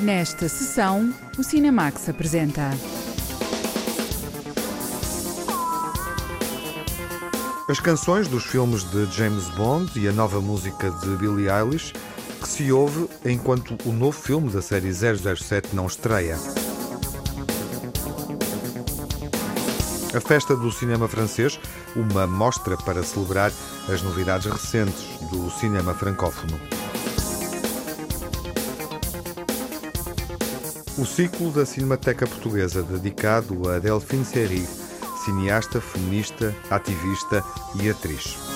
Nesta sessão, o Cinemax apresenta. As canções dos filmes de James Bond e a nova música de Billie Eilish que se ouve enquanto o novo filme da série 007 não estreia. A Festa do Cinema Francês, uma mostra para celebrar as novidades recentes do cinema francófono. O ciclo da Cinemateca Portuguesa dedicado a Delphine Seyrig, cineasta, feminista, ativista e atriz.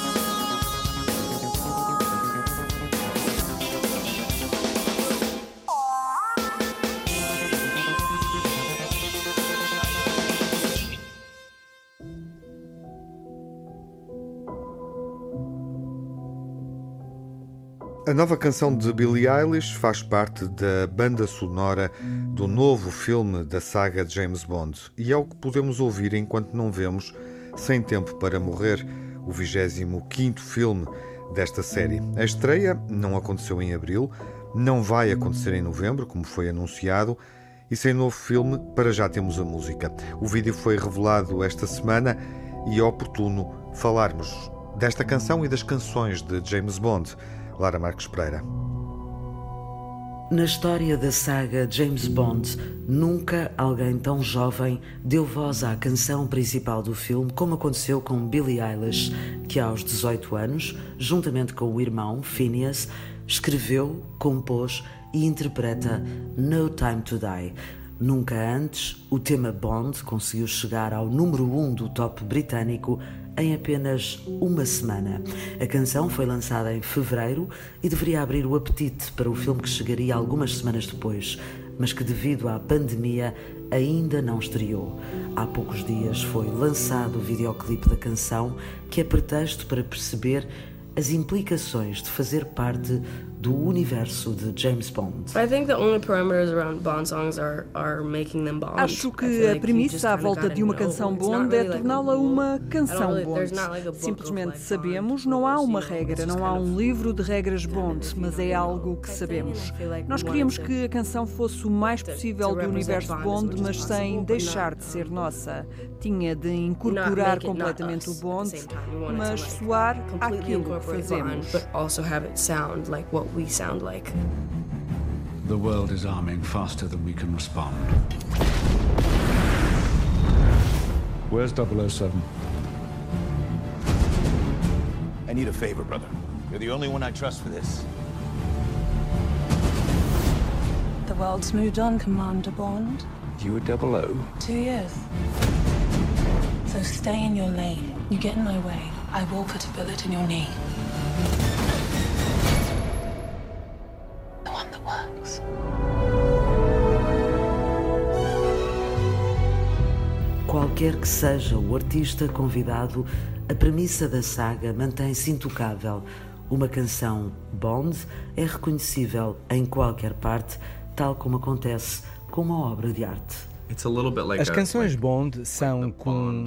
Nova canção de Billie Eilish faz parte da banda sonora do novo filme da saga de James Bond e é o que podemos ouvir enquanto não vemos Sem Tempo para Morrer, o 25 filme desta série. A estreia não aconteceu em abril, não vai acontecer em novembro, como foi anunciado, e sem novo filme, para já temos a música. O vídeo foi revelado esta semana e é oportuno falarmos desta canção e das canções de James Bond. Lara Marques Pereira. Na história da saga James Bond, nunca alguém tão jovem deu voz à canção principal do filme, como aconteceu com Billie Eilish, que aos 18 anos, juntamente com o irmão Phineas, escreveu, compôs e interpreta No Time to Die. Nunca antes, o tema Bond conseguiu chegar ao número 1 um do top britânico em apenas uma semana. A canção foi lançada em fevereiro e deveria abrir o apetite para o filme que chegaria algumas semanas depois, mas que, devido à pandemia, ainda não estreou. Há poucos dias foi lançado o videoclipe da canção, que é pretexto para perceber as implicações de fazer parte do universo de James Bond. Acho que a premissa à volta de uma canção Bond é torná-la uma canção Bond. Simplesmente sabemos, não há uma regra, não há um livro de regras Bond, mas é algo que sabemos. Nós queríamos que a canção fosse o mais possível do universo Bond, mas sem deixar de ser nossa. Tinha de incorporar completamente o Bond, mas soar aquilo like what we sound like. The world is arming faster than we can respond. Where's 007? I need a favor, brother. You're the only one I trust for this. The world's moved on, Commander Bond. You were double O? Two years. So stay in your lane. You get in my way, I will put a bullet in your knee. Qualquer que seja o artista convidado, a premissa da saga mantém-se intocável. Uma canção Bond é reconhecível em qualquer parte, tal como acontece com uma obra de arte. As canções Bond são como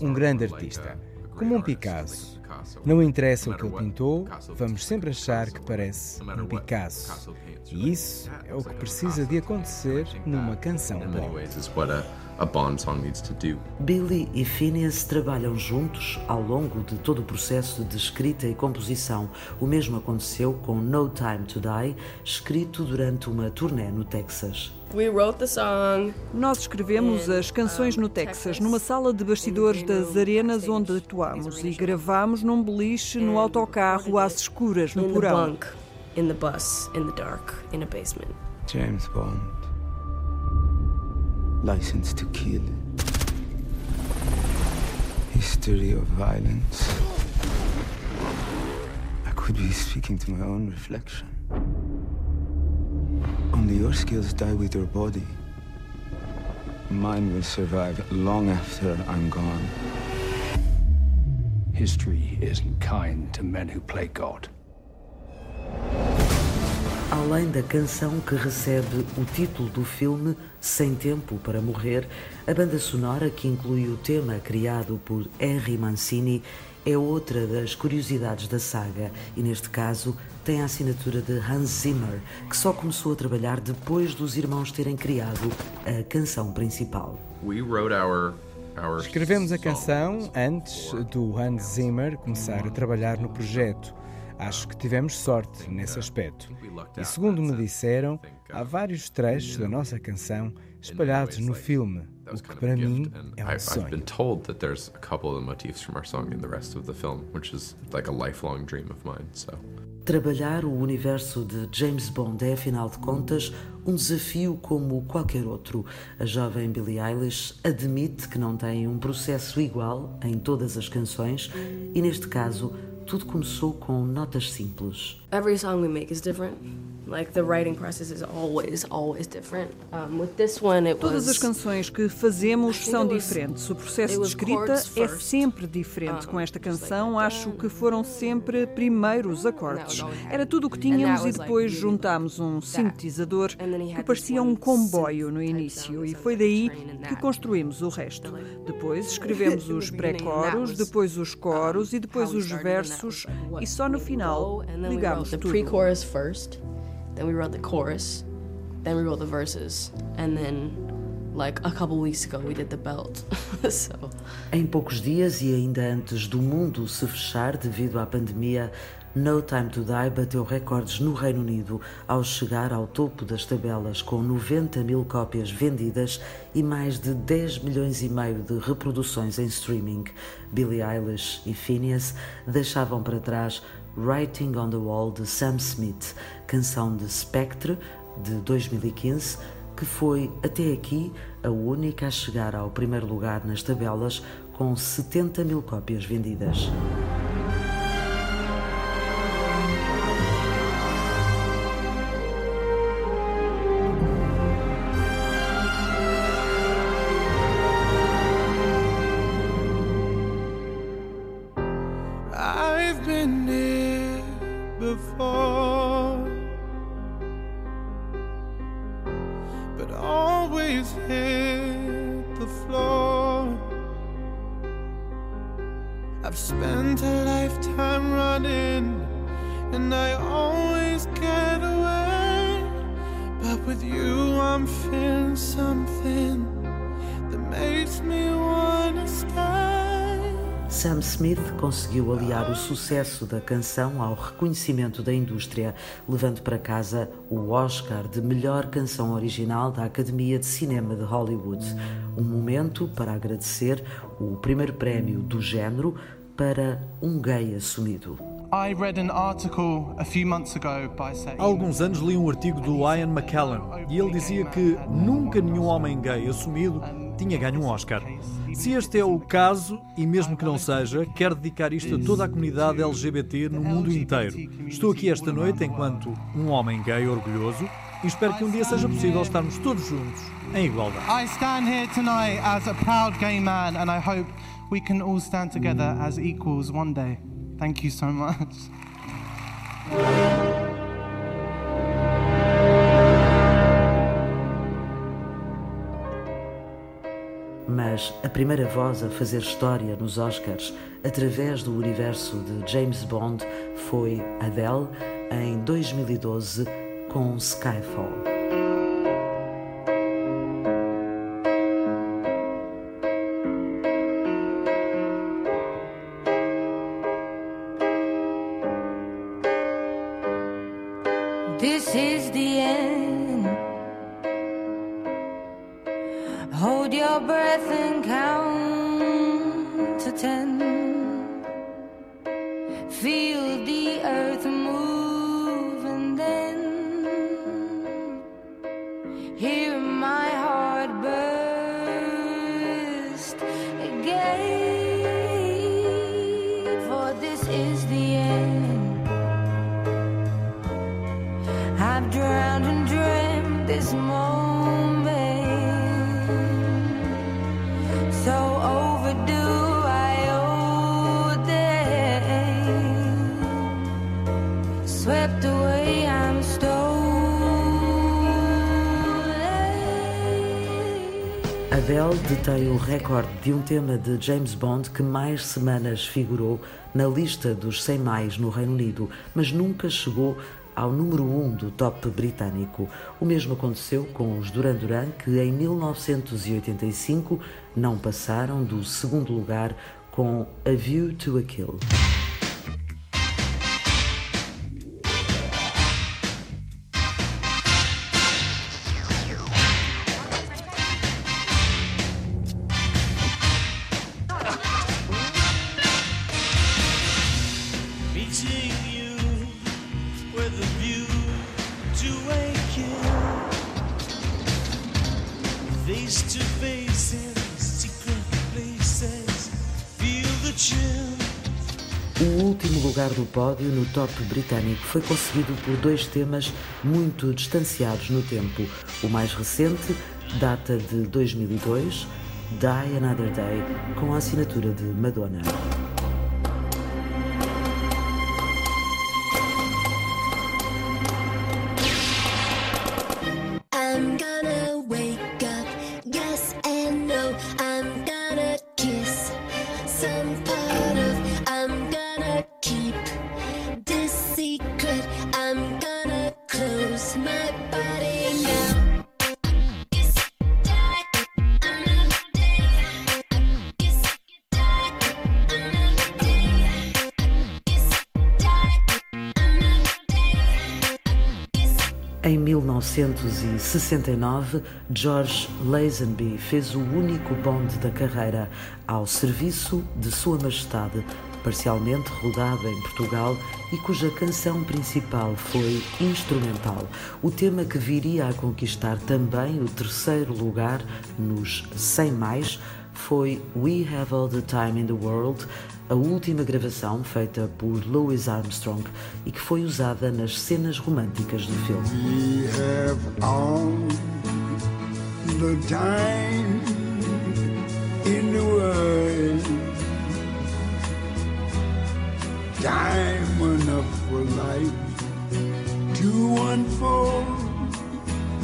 um grande artista, como um Picasso. Não interessa o que ele pintou, vamos sempre achar que parece um Picasso. E isso é o que precisa de acontecer numa canção Bond a Bond song needs to do. Billy e Phineas trabalham juntos ao longo de todo o processo de escrita e composição. O mesmo aconteceu com No Time to Die, escrito durante uma turnê no Texas. Nós escrevemos as canções no Texas, numa sala de bastidores das arenas onde atuamos e gravámos num beliche no autocarro às escuras no porão. James Bond. License to kill. History of violence. I could be speaking to my own reflection. Only your skills die with your body. Mine will survive long after I'm gone. History isn't kind to men who play God. Além da canção que recebe o título do filme Sem Tempo para Morrer, a banda sonora que inclui o tema criado por Henry Mancini é outra das curiosidades da saga e, neste caso, tem a assinatura de Hans Zimmer, que só começou a trabalhar depois dos irmãos terem criado a canção principal. Escrevemos a canção antes do Hans Zimmer começar a trabalhar no projeto. Acho que tivemos sorte nesse aspecto. E segundo me disseram, há vários trechos da nossa canção espalhados no filme, o que para mim é um sonho. I've been told that there's a couple of the motifs from our song in the rest of the film, which is like a lifelong dream of mine. So Trabalhar o universo de James Bond é, afinal de contas, um desafio como qualquer outro. A jovem Billie Eilish admite que não tem um processo igual em todas as canções e, neste caso, tudo começou com notas simples. Every song we make is different. Like the writing process is always, always different. Um, with this one, it Todas as canções que fazemos são diferentes. O processo de escrita é sempre diferente. Com esta canção, acho que foram sempre primeiro os acordes. Era tudo o que tínhamos e depois juntámos um sintetizador que parecia um comboio no início e foi daí que construímos o resto. Depois escrevemos os pré-coros, depois os coros e depois os versos e só no final ligámos tudo. Then we wrote the chorus. Then we wrote the verses. And then like a couple weeks ago we did the belt. so. Em poucos dias e ainda antes do mundo se fechar devido à pandemia, No Time to Die bateu recordes no Reino Unido ao chegar ao topo das tabelas com 90 mil cópias vendidas e mais de 10 milhões e meio de reproduções em streaming. Billie Eilish e Phineas deixavam para trás Writing on the Wall de Sam Smith, canção de Spectre de 2015, que foi até aqui a única a chegar ao primeiro lugar nas tabelas com 70 mil cópias vendidas. Sucesso da canção ao reconhecimento da indústria, levando para casa o Oscar de melhor canção original da Academia de Cinema de Hollywood. Um momento para agradecer o primeiro prémio do género para um gay assumido. Há alguns anos li um artigo do Ian McKellen e ele dizia que nunca nenhum homem gay assumido tinha ganho um Oscar. Se este é o caso, e mesmo que não seja, quero dedicar isto a toda a comunidade LGBT no mundo inteiro. Estou aqui esta noite enquanto um homem gay orgulhoso e espero que um dia seja possível estarmos todos juntos em igualdade. Gay we can all stand together as equals one day. Thank you so much. Mas a primeira voz a fazer história nos Oscars através do universo de James Bond foi Adele em 2012 com Skyfall. Adele detém o recorde de um tema de James Bond que mais semanas figurou na lista dos 100 mais no Reino Unido, mas nunca chegou ao número 1 um do top britânico. O mesmo aconteceu com os Duran Duran, que em 1985 não passaram do segundo lugar com A View to a Kill. Pódio no top britânico foi conseguido por dois temas muito distanciados no tempo. O mais recente data de 2002, Die Another Day, com a assinatura de Madonna. 1969, George Lazenby fez o único bonde da carreira ao serviço de Sua Majestade, parcialmente rodado em Portugal e cuja canção principal foi instrumental. O tema que viria a conquistar também o terceiro lugar nos 100 mais foi We Have All the Time in the World, a última gravação feita por Louis Armstrong e que foi usada nas cenas românticas do filme. We have all the time in the world. Time enough for life to unfold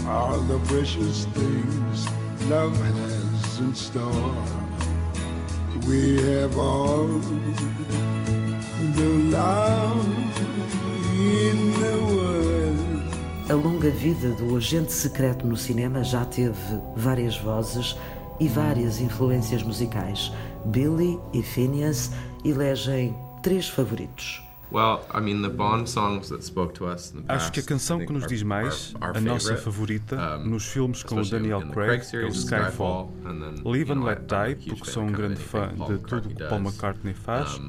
all the precious things love has We have all the love in the world. A longa vida do agente secreto no cinema já teve várias vozes e várias influências musicais. Billy e Phineas elegem três favoritos. Acho que a canção que nos diz mais, a nossa favorita, nos filmes com o Daniel Craig é o Skyfall. Live and Let Die, porque sou um grande fã de tudo que Paul McCartney faz.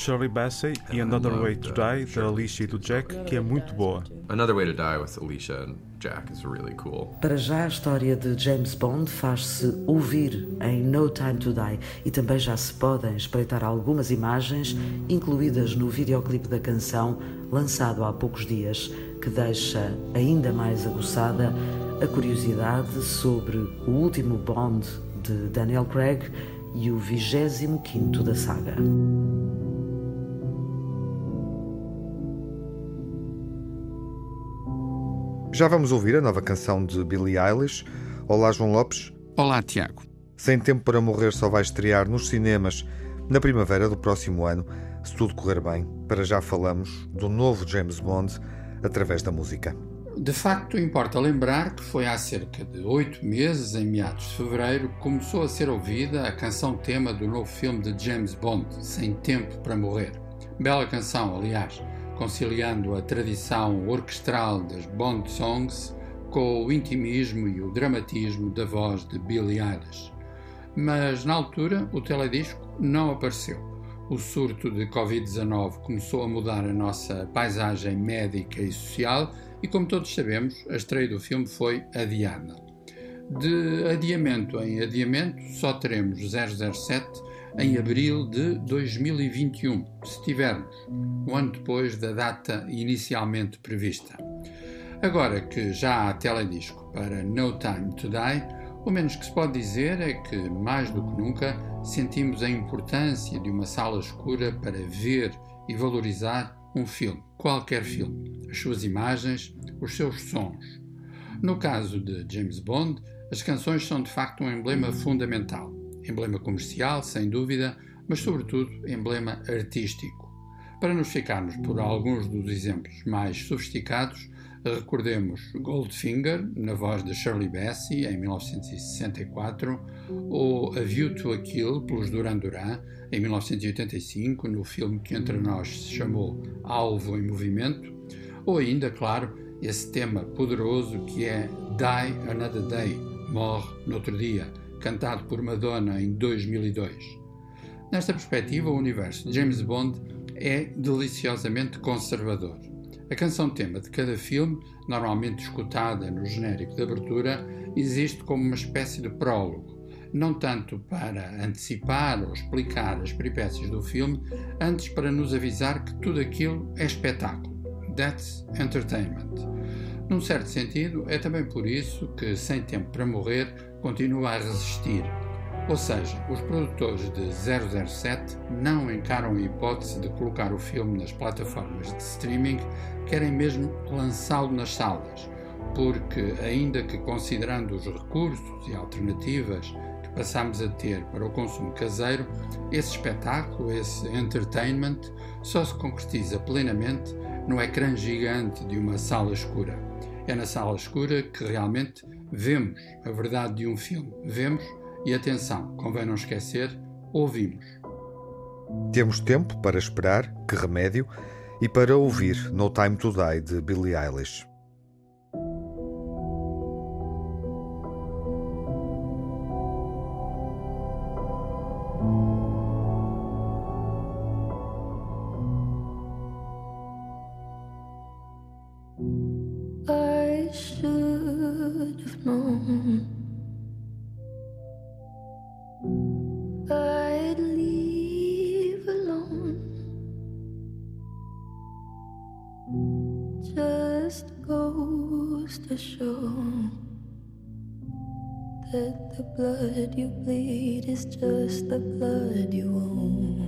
Shirley Bassey e Another Way to Die, da Alicia e do Jack, que é muito boa. Another Way to Die with Alicia and Jack is really cool. Para já a história de James Bond faz-se ouvir em No Time to Die e também já se podem espreitar algumas imagens incluídas no videoclipe da canção lançado há poucos dias, que deixa ainda mais aguçada a curiosidade sobre o último Bond de Daniel Craig e o 25 quinto da saga. Já vamos ouvir a nova canção de Billie Eilish. Olá, João Lopes. Olá, Tiago. Sem Tempo para Morrer só vai estrear nos cinemas na primavera do próximo ano, se tudo correr bem. Para já falamos do novo James Bond através da música. De facto, importa lembrar que foi há cerca de oito meses, em meados de fevereiro, que começou a ser ouvida a canção tema do novo filme de James Bond, Sem Tempo para Morrer. Bela canção, aliás conciliando a tradição orquestral das Bond Songs com o intimismo e o dramatismo da voz de Billie Eilish. Mas na altura o teledisco não apareceu. O surto de Covid-19 começou a mudar a nossa paisagem médica e social e, como todos sabemos, a estreia do filme foi adiada. De adiamento em adiamento, só teremos 007 em abril de 2021, se tivermos, um ano depois da data inicialmente prevista. Agora que já há teledisco para No Time to Die, o menos que se pode dizer é que, mais do que nunca, sentimos a importância de uma sala escura para ver e valorizar um filme, qualquer filme, as suas imagens, os seus sons. No caso de James Bond, As canções são de facto um emblema fundamental. Emblema comercial, sem dúvida, mas sobretudo emblema artístico. Para nos ficarmos por alguns dos exemplos mais sofisticados, recordemos Goldfinger, na voz de Shirley Bassey, em 1964, ou A View to a Kill, pelos Duran Duran, em 1985, no filme que entre nós se chamou Alvo em Movimento, ou ainda, claro, esse tema poderoso que é Die Another Day, Morre no Outro Dia, cantado por Madonna em 2002. Nesta perspectiva, o universo de James Bond é deliciosamente conservador. A canção-tema de cada filme, normalmente escutada no genérico de abertura, existe como uma espécie de prólogo, não tanto para antecipar ou explicar as peripécias do filme, antes para nos avisar que tudo aquilo é espetáculo. That's entertainment. Num certo sentido, é também por isso que Sem Tempo para Morrer continua a resistir. Ou seja, os produtores de 007 não encaram a hipótese de colocar o filme nas plataformas de streaming, querem mesmo lançá-lo nas salas, porque, ainda que considerando os recursos e alternativas passamos a ter para o consumo caseiro, esse espetáculo, esse entertainment, só se concretiza plenamente no ecrã gigante de uma sala escura. É na sala escura que realmente vemos a verdade de um filme. Vemos e, atenção, convém não esquecer, ouvimos. Temos tempo para esperar, que remédio, e para ouvir No Time to Die de Billie Eilish. You bleed is just the blood you own.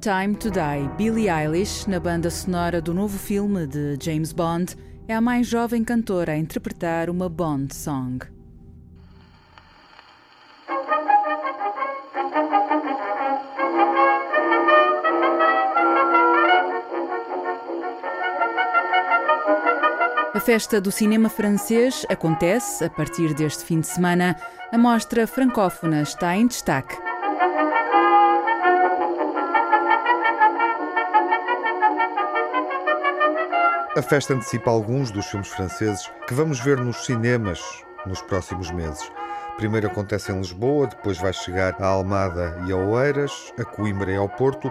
Time to Die, Billie Eilish, na banda sonora do novo filme de James Bond, é a mais jovem cantora a interpretar uma Bond song. A festa do cinema francês acontece a partir deste fim de semana. A mostra francófona está em destaque. A festa antecipa alguns dos filmes franceses que vamos ver nos cinemas nos próximos meses. Primeiro acontece em Lisboa, depois vai chegar a Almada e a Oeiras, a Coimbra e ao Porto.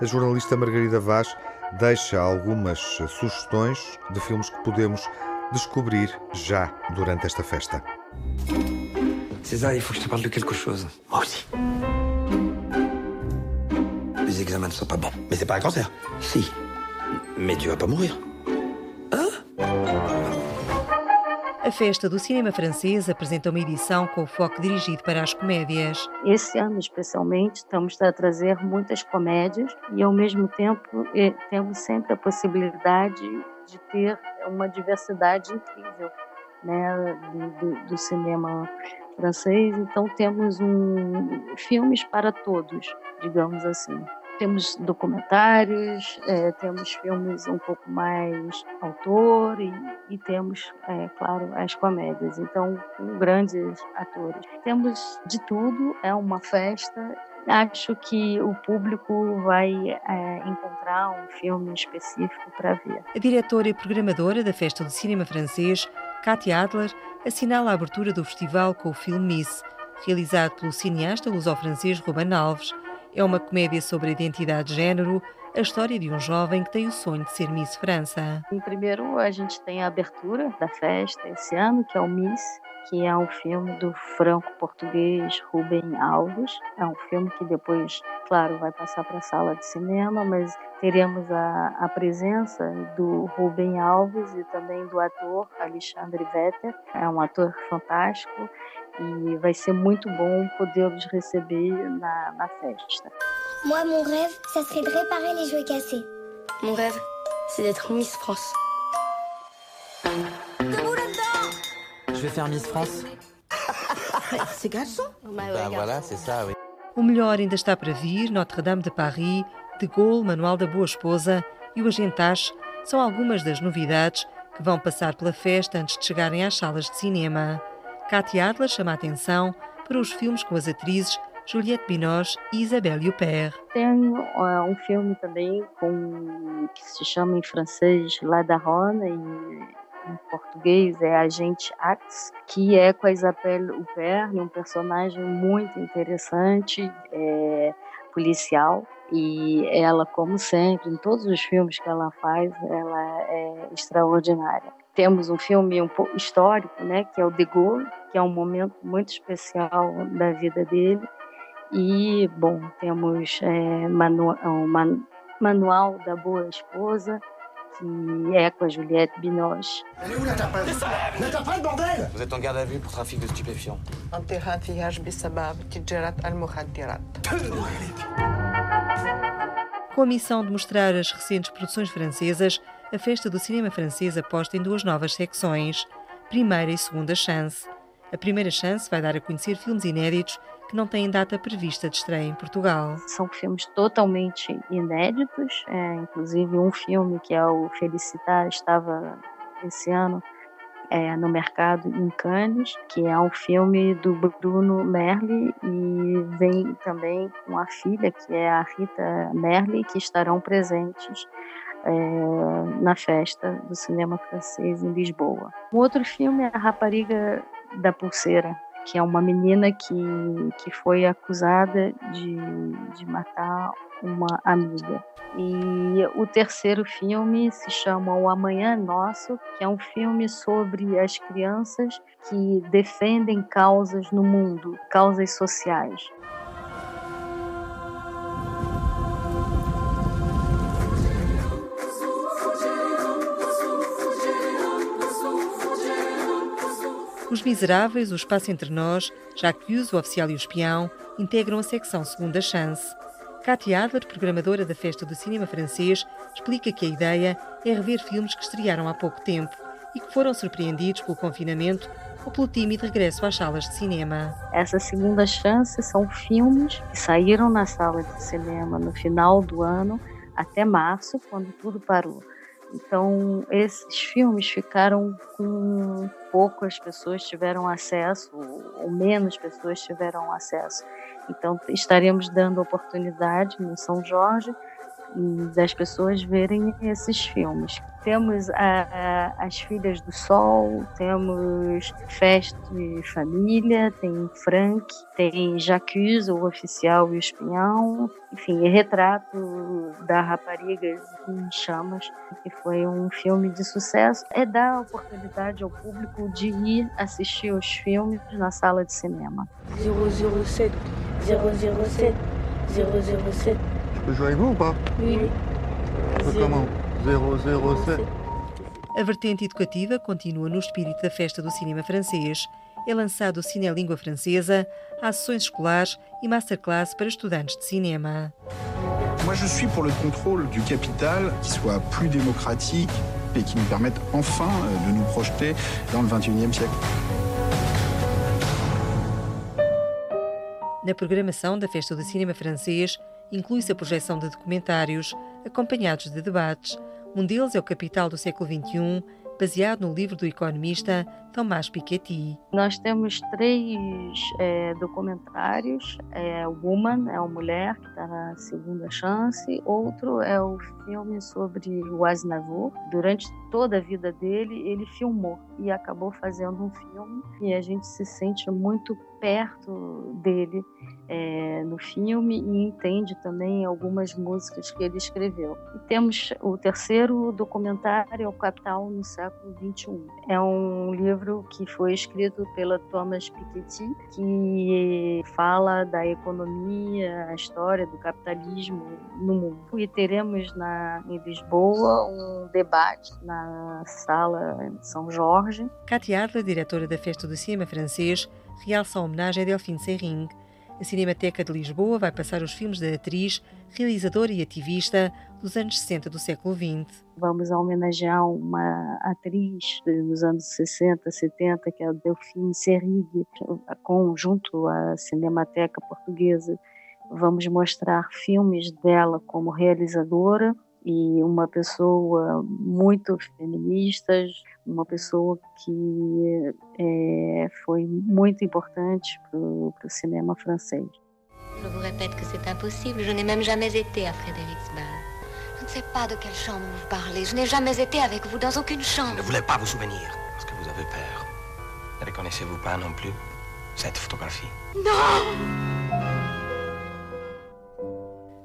A jornalista Margarida Vaz deixa algumas sugestões de filmes que podemos descobrir já durante esta festa. César, il faut que je te parle de quelque chose. Moi aussi. Les examens ne sont pas bons. Mais c'est pas un cancer. Si. Mais tu vas pas mourir. A Festa do Cinema Francês apresenta uma edição com foco dirigido para as comédias. Esse ano, especialmente, estamos a trazer muitas comédias e, ao mesmo tempo, eh, temos sempre a possibilidade de ter uma diversidade incrível né, do, do cinema francês. Então, temos um, filmes para todos, digamos assim. Temos documentários, é, temos filmes um pouco mais autor e, e temos, é, claro, as comédias. Então, com grandes atores. Temos de tudo, é uma festa. Acho que o público vai é, encontrar um filme específico para ver. A diretora e programadora da Festa do Cinema Francês, Katia Adler, assinala a abertura do festival com o filme Miss, realizado pelo cineasta luso-francês Ruben Alves é uma comédia sobre identidade de género, a história de um jovem que tem o sonho de ser Miss França. Primeiro, a gente tem a abertura da festa esse ano, que é o Miss, que é um filme do franco-português Rubem Alves. É um filme que depois, claro, vai passar para a sala de cinema, mas teremos a, a presença do Rubem Alves e também do ator Alexandre Vetter. É um ator fantástico e vai ser muito bom podê-los receber na, na festa. Moi, mon rêve, ça serait de réparer les jouets cassés. Mon rêve, c'est d'être Miss France. Je vais faire Miss France. c'est garçon Bah voilà, c'est ça, oui. O melhor ainda está para vir, Notre-Dame de Paris, De Gaulle, Manual da Boa Esposa e o Agente Ache são algumas das novidades que vão passar pela festa antes de chegarem às salas de cinema. Katia Adler chama a atenção para os filmes com as atrizes Juliette Binoche e Isabelle Huppert. Tem um filme também com, que se chama em francês La Daronne e em português é Agente Axe, que é com a Isabelle Huppert, um personagem muito interessante, é, policial. E ela, como sempre, em todos os filmes que ela faz, ela é extraordinária. Temos um filme um pouco histórico, né, que é o De Gaulle, que é um momento muito especial da vida dele. E, bom, temos é, manu um man Manual da Boa Esposa, que é com a Juliette Binoche. Elle est où la tapade La tapade, bordel Vous êtes en garde à vue pour trafic de stupéfiants. Com a missão de mostrar as recentes produções francesas, a Festa do Cinema Francês aposta em duas novas secções, Primeira e Segunda Chance. A Primeira Chance vai dar a conhecer filmes inéditos que não têm data prevista de estreia em Portugal. São filmes totalmente inéditos, é, inclusive um filme que é o Felicitar estava esse ano é, no mercado em Cannes, que é um filme do Bruno Merli e vem também com a filha, que é a Rita Merli, que estarão presentes é, na festa do cinema francês em Lisboa. O outro filme é A Rapariga da Pulseira, que é uma menina que, que foi acusada de, de matar uma amiga. E o terceiro filme se chama O Amanhã Nosso, que é um filme sobre as crianças que defendem causas no mundo, causas sociais. Os Miseráveis, O Espaço Entre Nós, Jacques o Oficial e o Espião integram a secção Segunda Chance. Katia Adler, programadora da Festa do Cinema Francês, explica que a ideia é rever filmes que estrearam há pouco tempo e que foram surpreendidos pelo confinamento ou pelo tímido regresso às salas de cinema. Essa segunda chance são filmes que saíram na sala de cinema no final do ano até março, quando tudo parou. Então, esses filmes ficaram com poucas pessoas tiveram acesso, ou menos pessoas tiveram acesso. Então, estaremos dando oportunidade no São Jorge das pessoas verem esses filmes. Temos a, a, as Filhas do Sol, temos Festa de Família, tem Frank, tem Jacques, o oficial e o espião, enfim, Retrato da Rapariga em Chamas, que foi um filme de sucesso. É dar oportunidade ao público de ir assistir os filmes na sala de cinema. 007, 007, 007. Peux jouer avec vous ou pas Oui. Comment 007. A vertente educativa continua no espírito da festa do cinema francês. É lançado o Língua Francesa, sessões escolares e masterclass para estudantes de cinema. Moi, je suis pour le contrôle du capital qui soit plus démocratique et qui nous permette enfin euh, de nous projeter dans le 21e siècle. Na programação da Festa do Cinema Francês, inclui-se a projeção de documentários, acompanhados de debates. Um deles é o Capital do século XXI, baseado no livro do economista Tomás Piketty. Nós temos três é, documentários. É, Woman, é uma mulher que está na segunda chance. Outro é o filme sobre o Aznavour. Durante toda a vida dele, ele filmou e acabou fazendo um filme. E a gente se sente muito perto dele é, no filme e entende também algumas músicas que ele escreveu. E temos o terceiro documentário, é o Capital no século XXI. É um livro que foi escrito pela Thomas Piketty, que fala da economia, a história do capitalismo no mundo. E teremos na, em Lisboa um debate na sala São Jorge. Katia Adler, diretora da Festa do Cinema Francês, realça a homenagem a Delphine Seyring. A Cinemateca de Lisboa vai passar os filmes da atriz, realizadora e ativista dos anos 60 do século XX. Vamos homenagear uma atriz dos anos 60, 70, que é a Delphine Seyrig, junto à Cinemateca Portuguesa. Vamos mostrar filmes dela como realizadora e uma pessoa muito feminista, uma pessoa que é, foi muito importante para o cinema francês. Je vous répète que c'est impossible. Je n'ai même jamais été à Frédéricsbal. Je ne sais pas de quelle chambre vous parlez. Je n'ai jamais été avec vous dans aucune chambre. Je ne voulais pas vous souvenir parce que vous avez peur. Ne reconnaissez-vous pas non plus cette photographie Non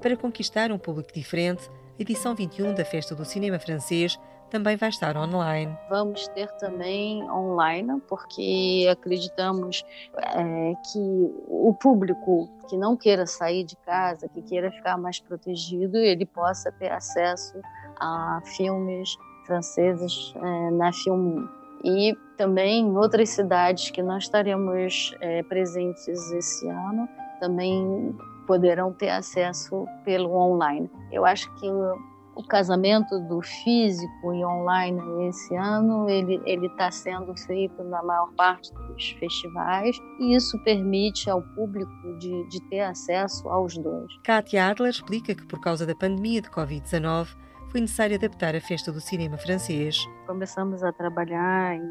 Para conquistar um público diferente, edição 21 da Festa do Cinema Francês também vai estar online. Vamos ter também online, porque acreditamos é, que o público que não queira sair de casa, que queira ficar mais protegido, ele possa ter acesso a filmes franceses é, na Film e também em outras cidades que nós estaremos é, presentes esse ano, também poderão ter acesso pelo online. Eu acho que o, casamento do físico e online esse ano ele ele está sendo feito na maior parte dos festivais e isso permite ao público de, de ter acesso aos dois. Katia Adler explica que por causa da pandemia de Covid-19 foi necessário adaptar a festa do cinema francês. Começamos a trabalhar em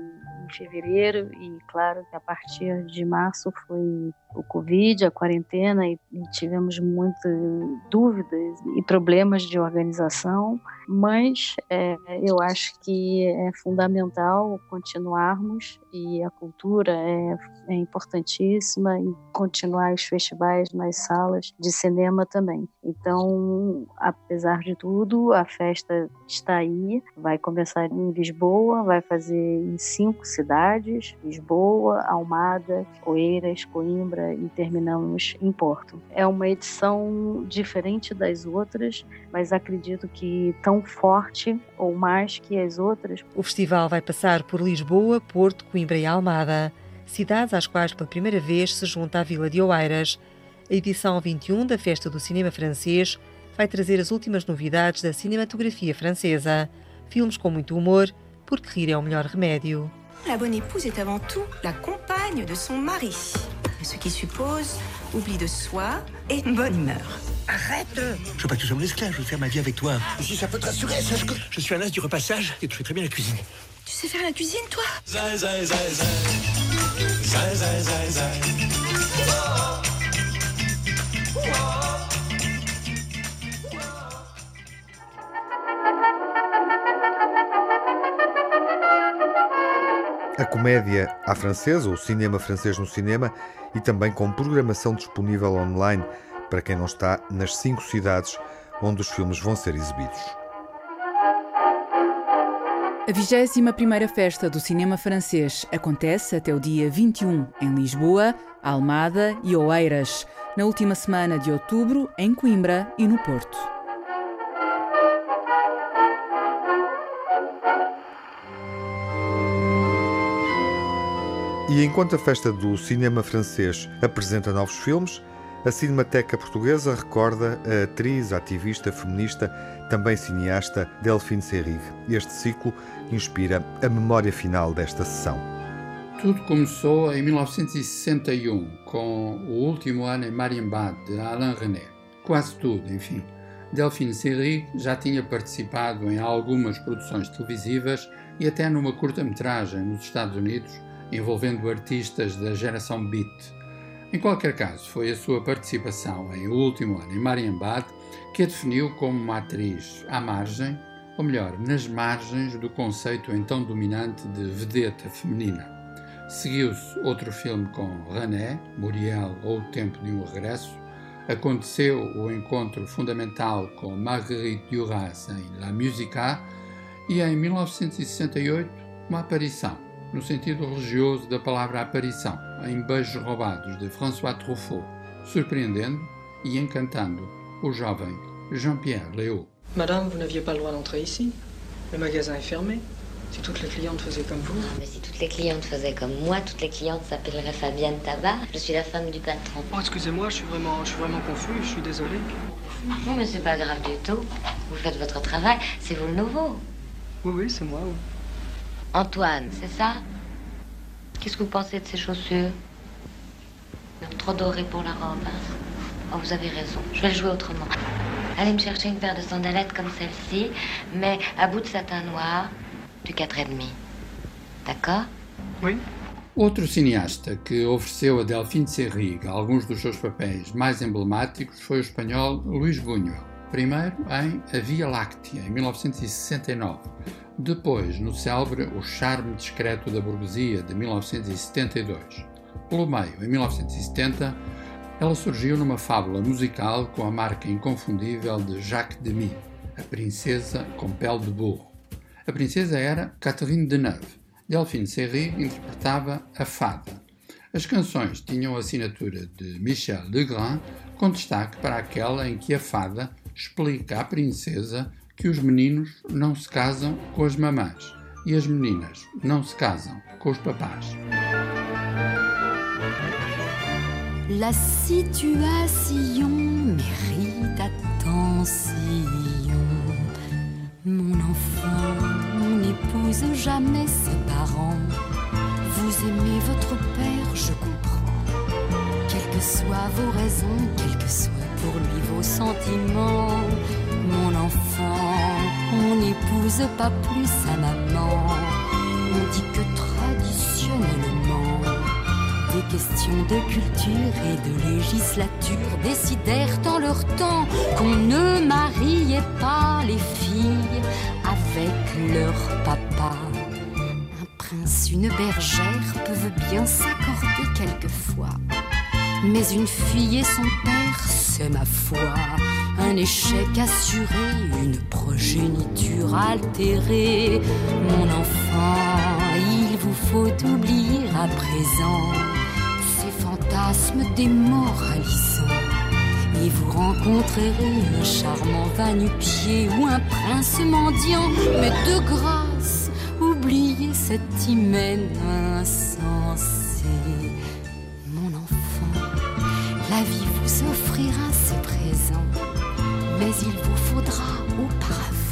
fevereiro e claro a partir de março foi o Covid, a quarentena, e, e tivemos muitas dúvidas e problemas de organização, mas é, eu acho que é fundamental continuarmos e a cultura é, é importantíssima e continuar os festivais nas salas de cinema também. Então, apesar de tudo, a festa está aí, vai começar em Lisboa, vai fazer em cinco Lisboa, Almada, Oeiras, Coimbra, e terminamos em Porto. É uma edição diferente das outras, mas acredito que tão forte ou mais que as outras. O festival vai passar por Lisboa, Porto, Coimbra e Almada, cidades às quais pela primeira vez se junta a Vila de Oeiras. A edição 21 da Festa do Cinema Francês vai trazer as últimas novidades da cinematografia francesa. Filmes com muito humor, porque rir é o melhor remédio. La bonne épouse est avant tout la compagne de son mari. Ce qui suppose oubli de soi et bonne humeur. Arrête Je veux pas que tu sois mon esclave, je veux faire ma vie avec toi. Et si ça peut te rassurer, sache que je suis un as du repassage et je fais très bien la cuisine. Tu sais faire la cuisine, toi? Zai, zai, zai, A comédia à francesa, o cinema francês no cinema e também com programação disponível online para quem não está nas cinco cidades onde os filmes vão ser exibidos. A 21ª Festa do Cinema Francês acontece até o dia 21 em Lisboa, Almada e Oeiras, na última semana de outubro em Coimbra e no Porto. E enquanto a festa do cinema francês apresenta novos filmes, a Cinemateca Portuguesa recorda a atriz, ativista, feminista, também cineasta Delphine Seyrig. Este ciclo inspira a memória final desta sessão. Tudo começou em 1961, com O Último Ano em Marienbad, de Alain René. Quase tudo, enfim. Delphine Seyrig já tinha participado em algumas produções televisivas e até numa curta-metragem nos Estados Unidos, envolvendo artistas da geração Beat. Em qualquer caso, foi a sua participação em O Último Ano em Marienbad que a definiu como uma atriz à margem, ou melhor, nas margens do conceito então dominante de vedeta feminina. Seguiu-se outro filme com René, Muriel ou O Tempo de um Regresso. Aconteceu o encontro fundamental com Marguerite Duras em La Musica e em 1968 uma aparição no sentido religioso da palavra aparição, em Beijos Roubados, de François Truffaut, surpreendendo e encantando o jovem Jean-Pierre Léaud. Madame, vous n'aviez pas le droit d'entrer ici. Le magasin est fermé. Si toutes les clientes faisaient comme vous. Mais si toutes les clientes faisaient comme moi, toutes les clientes s'appelleraient Fabienne Tabar. Je suis la femme du patron. Oh, excusez-moi, je suis vraiment, je suis vraiment confus. Je suis désolé. Non, mais c'est pas grave du tout. Vous faites votre travail. C'est vous le nouveau. Oui, oui, c'est moi. Oui. Antoine, c'est ça? Qu'est-ce que vous pensez de ces chaussures? Trop dorées pour la robe. Hein oh, vous avez raison. Je vais le jouer autrement. Allez me chercher une paire de sandalettes comme celle-ci, mais à bout de satin noir, du 4,5. D'accord? Oui. Outro cineasta que ofereceu a Delphine Seyrig alguns dos seus papéis mais emblemáticos foi o espanhol Luís Buñuel. Primeiro em A Via Láctea, em 1969. Depois, no célebre O Charme Discreto da Burguesia, de 1972. Pelo meio, em 1970, ela surgiu numa fábula musical com a marca inconfundível de Jacques Demy, A Princesa com Pele de Burro. A princesa era Catherine Deneuve. Delphine Seyrig interpretava a fada. As canções tinham a assinatura de Michel Legrand, com destaque para aquela em que a fada explica à princesa que os meninos não se casam com as mamãs e as meninas não se casam com os papás. La situation mérite attention. Mon enfant, n'épouse jamais ses parents. Vous aimez votre père, je comprends. Quelles que soient vos raisons, quels que soient pour lui vos sentiments, mon enfant, on n'épouse pas plus sa maman. On dit que traditionnellement, des questions de culture et de législature décidèrent en leur temps qu'on ne mariait pas les filles avec leur papa. Un prince, une bergère peuvent bien s'accorder quelquefois. Mais une fille et son c'est ma foi. Un échec assuré, une progéniture altérée. Mon enfant, il vous faut oublier à présent ces fantasmes démoralisants. Et vous rencontrerez un charmant va-nu-pied ou un prince mendiant. Mais de grâce, oubliez cet hymen insensé. La vie offrira ses présents, mais il vous faudra auparavant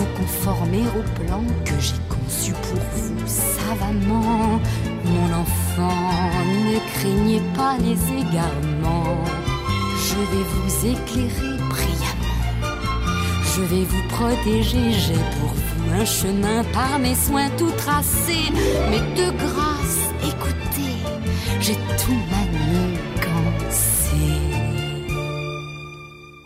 vous conformer au plan que j'ai conçu pour vous savamment. Mon enfant, ne craignez pas les égarements. Je vais vous éclairer brillamment. Je vais vous protéger, j'ai pour vous un chemin par mes soins tout tracé. Mais de grâce, écoutez, j'ai tout manigancé.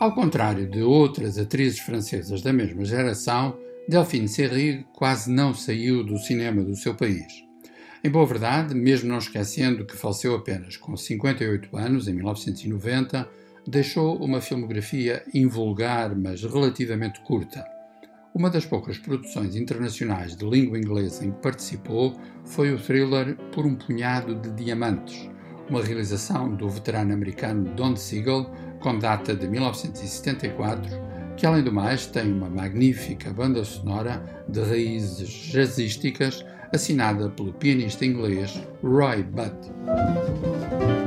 Ao contrário de outras atrizes francesas da mesma geração, Delphine Seyrig quase não saiu do cinema do seu país. Em boa verdade, mesmo não esquecendo que faleceu apenas com 58 anos, em 1990, deixou uma filmografia invulgar, mas relativamente curta. Uma das poucas produções internacionais de língua inglesa em que participou foi o thriller Por um Punhado de Diamantes, uma realização do veterano americano Don Siegel, com data de 1974, que além do mais tem uma magnífica banda sonora de raízes jazzísticas assinada pelo pianista inglês Roy Budd.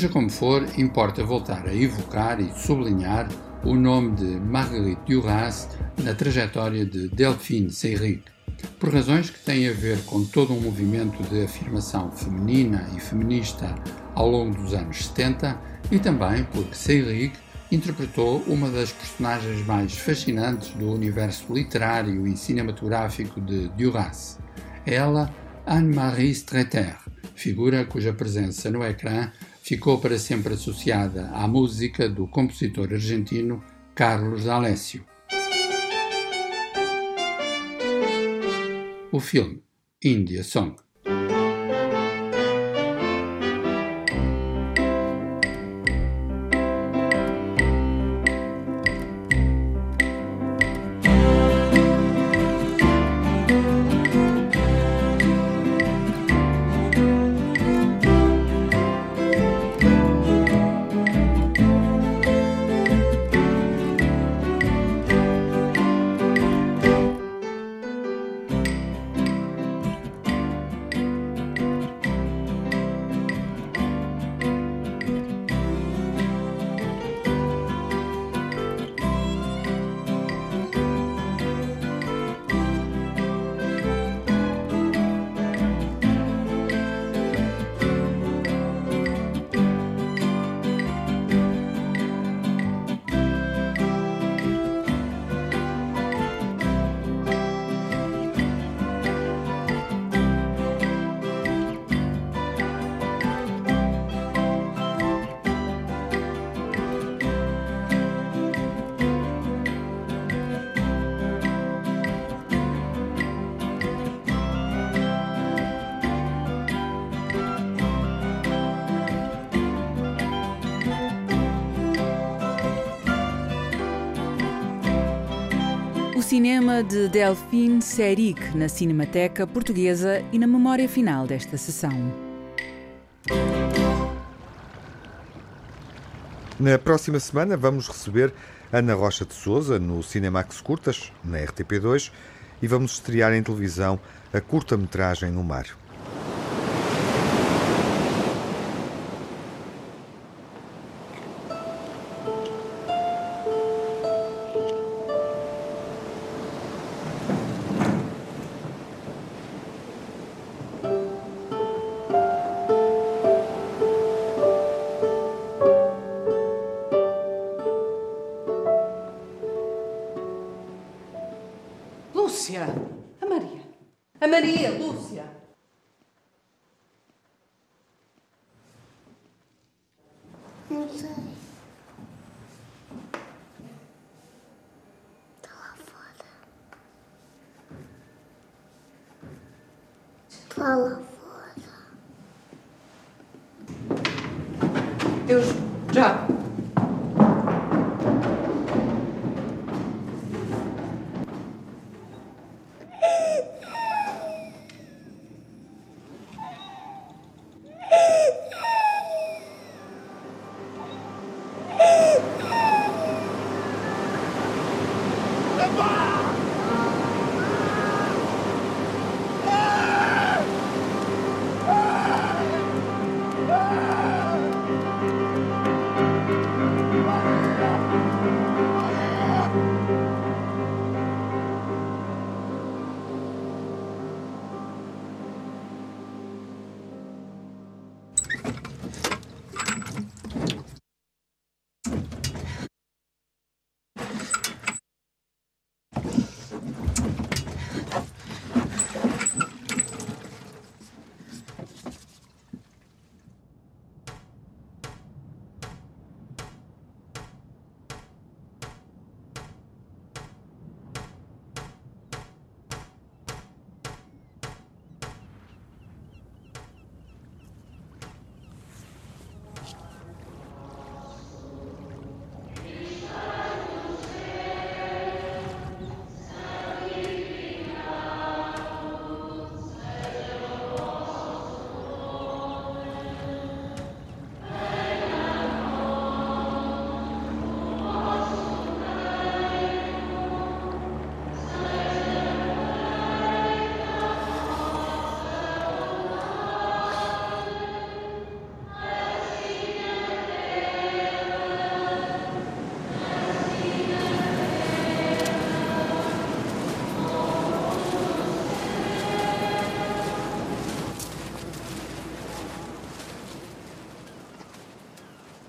Seja como for, importa voltar a evocar e sublinhar o nome de Marguerite Duras na trajetória de Delphine Seyrig, por razões que têm a ver com todo um movimento de afirmação feminina e feminista ao longo dos anos 70 e também porque Seyrig interpretou uma das personagens mais fascinantes do universo literário e cinematográfico de Duras. Ela, Anne-Marie Streeter, figura cuja presença no ecrã ficou para sempre associada à música do compositor argentino Carlos D'Alessio. O filme India Song cinema de Delphine Seyrig na Cinemateca Portuguesa e na memória final desta sessão. Na próxima semana vamos receber Ana Rocha de Souza no Cinemax Curtas, na RTP2, e vamos estrear em televisão a curta-metragem No Mar. Lúcia. A Maria. A Maria, Lúcia.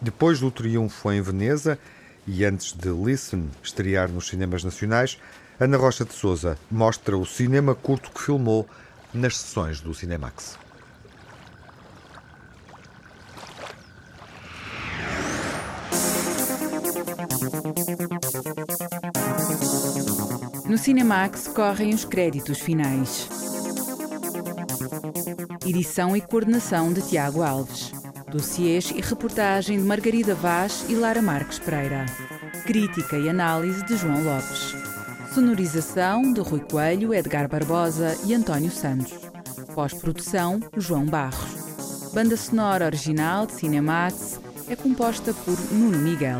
Depois do triunfo em Veneza e antes de Listen estrear nos cinemas nacionais, Ana Rocha de Souza mostra o cinema curto que filmou nas sessões do Cinemax. No Cinemax correm os créditos finais. Edição e coordenação de Tiago Alves. Dossiês e reportagem de Margarida Vaz e Lara Marques Pereira. Crítica e análise de João Lopes. Sonorização de Rui Coelho, Edgar Barbosa e António Santos. Pós-produção, João Barros. Banda sonora original de Cinemax é composta por Nuno Miguel.